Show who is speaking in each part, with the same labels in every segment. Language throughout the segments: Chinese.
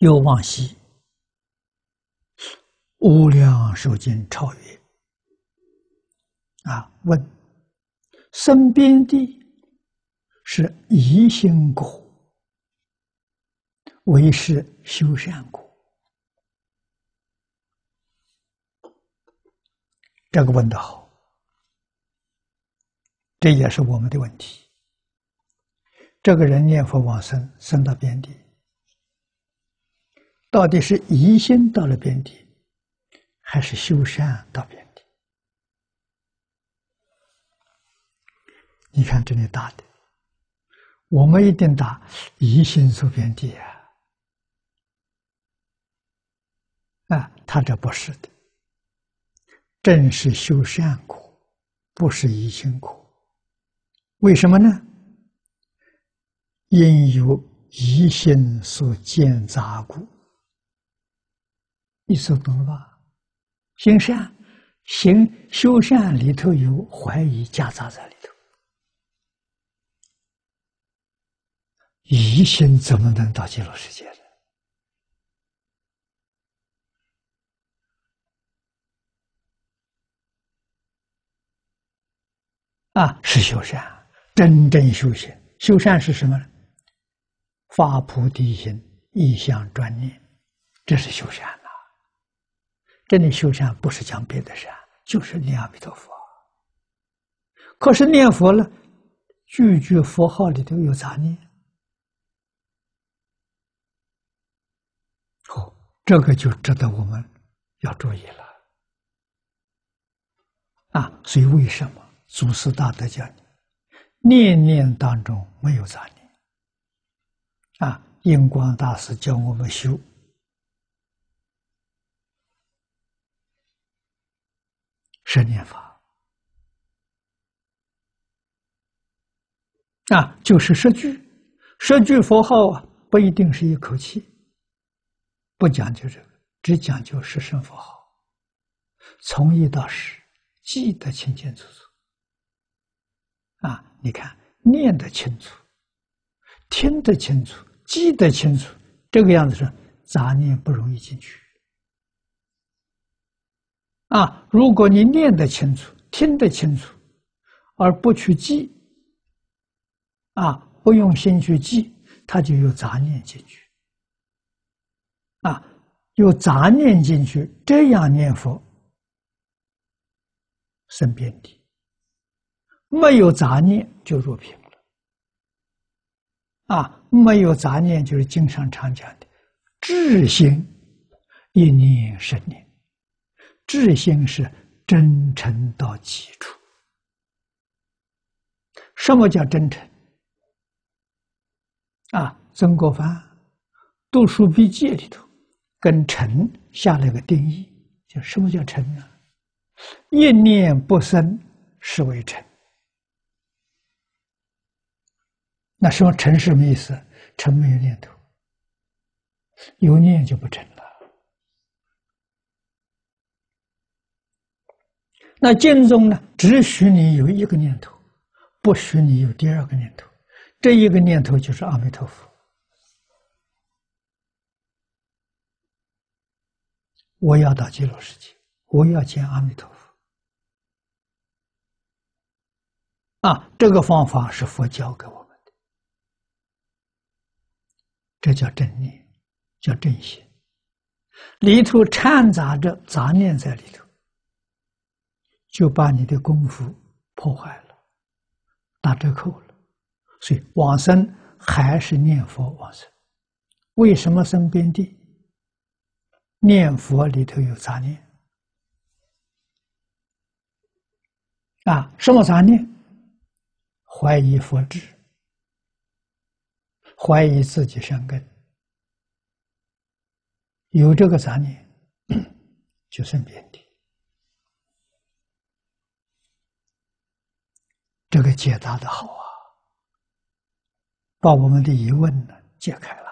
Speaker 1: 又往西，无量寿经超越。啊，问：生边地是疑心果，为是修善果？这个问的好，这也是我们的问题。这个人念佛往生，生到边地，到底是疑心到了边地，还是修善到边地？你看这里打的，我们一定打疑心出边地啊！啊，他这不是的。正是修善果，不是疑心苦。为什么呢？因有疑心所见杂故。你说懂了吧？行善、行修善里头有怀疑夹杂在里头，疑心怎么能到极乐世界呢？啊，是修善，真正修行。修善是什么呢？发菩提心，意向专念，这是修善。真的修禅不是讲别的善，就是念阿弥陀佛。可是念佛了，句句佛号里头有杂念，哦，这个就值得我们要注意了。啊，所以为什么？祖师大德讲：“念念当中没有杂念。”啊，印光大师教我们修十念法，啊，就是十句，十句佛号啊，不一定是一口气，不讲究这个，只讲究十声佛号，从一到十，记得清清楚楚。啊，你看，念得清楚，听得清楚，记得清楚，这个样子是杂念不容易进去。啊，如果你念得清楚，听得清楚，而不去记，啊，不用心去记，它就有杂念进去。啊，有杂念进去，这样念佛，生边地。没有杂念就入平了，啊，没有杂念就是经常常讲的智心一念生念，智心是真诚到极处。什么叫真诚？啊，曾国藩读书笔记里头跟诚下了个定义，叫什么叫诚呢？一念不生，是为诚。那什么成什么意思？成没有念头，有念就不成了。那经中呢，只许你有一个念头，不许你有第二个念头。这一个念头就是阿弥陀佛，我要到极乐世界，我要见阿弥陀佛。啊，这个方法是佛教给我们的。这叫正念，叫正心，里头掺杂着杂念在里头，就把你的功夫破坏了，打折扣了。所以往生还是念佛往生。为什么生边地？念佛里头有杂念啊？什么杂念？怀疑佛智。怀疑自己生根，有这个杂念，就生边地。这个解答的好啊，把我们的疑问呢解开了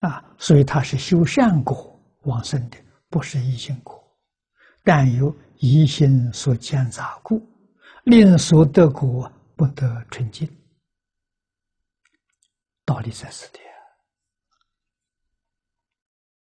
Speaker 1: 啊，所以他是修善果往生的，不是一心果，但有一心所见杂故，令所得果不得纯净。道理在此地。